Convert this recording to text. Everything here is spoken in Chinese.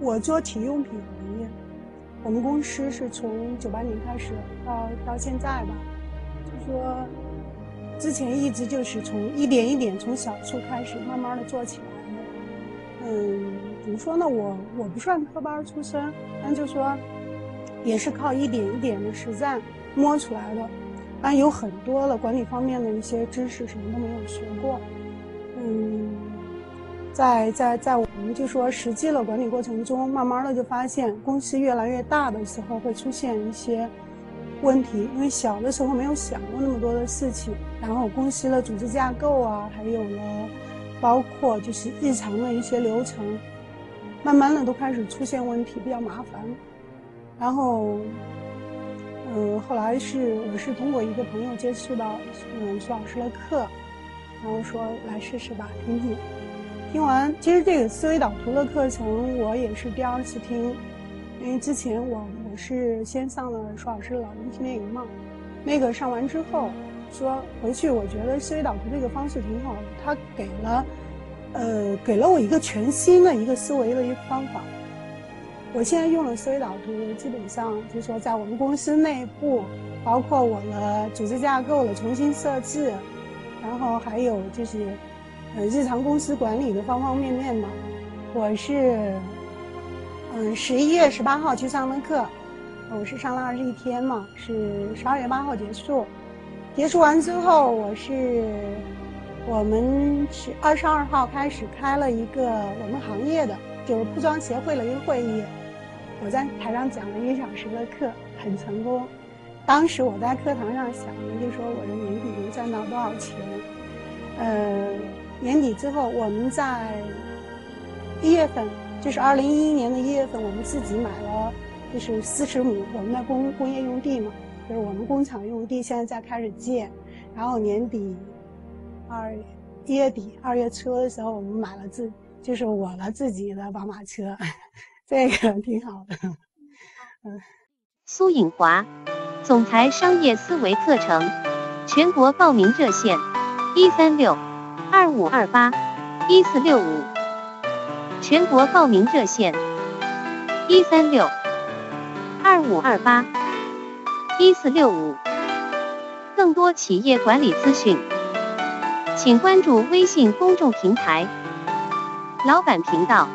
我做体育用品行业，我们公司是从九八年开始到到现在吧，就说之前一直就是从一点一点从小处开始，慢慢的做起来的。嗯，怎么说呢？我我不算科班出身，但就说也是靠一点一点的实战摸出来的。但有很多的管理方面的一些知识什么都没有学过。在在在我们就说实际的管理过程中，慢慢的就发现公司越来越大的时候会出现一些问题，因为小的时候没有想过那么多的事情，然后公司的组织架构啊，还有了包括就是日常的一些流程，慢慢的都开始出现问题，比较麻烦，然后。嗯，后来是我是通过一个朋友接触到嗯苏老师的课，然后说来试试吧，听听。听完，其实这个思维导图的课程我也是第二次听，因为之前我我是先上了舒老师老人训练营嘛，那个上完之后说回去，我觉得思维导图这个方式挺好的，他给了呃给了我一个全新的一个思维的一个方法。我现在用了思维导图，基本上就是说，在我们公司内部，包括我的组织架构的重新设置，然后还有就是，呃，日常公司管理的方方面面吧。我是，嗯，十一月十八号去上的课，我是上了二十一天嘛，是十二月八号结束。结束完之后，我是，我们是二十二号开始开了一个我们行业的，就是铺装协会的一个会议。我在台上讲了一个小时的课，很成功。当时我在课堂上想的就说我的年底能赚到多少钱？呃，年底之后，我们在一月份，就是二零一一年的一月份，我们自己买了就是四十亩我们的工工业用地嘛，就是我们工厂用地，现在在开始建。然后年底二一月底二月初的时候，我们买了自就是我的自己的宝马车。这个挺好的，嗯。苏颖华，总裁商业思维课程，全国报名热线：一三六二五二八一四六五。全国报名热线：一三六二五二八一四六五。更多企业管理资讯，请关注微信公众平台“老板频道”。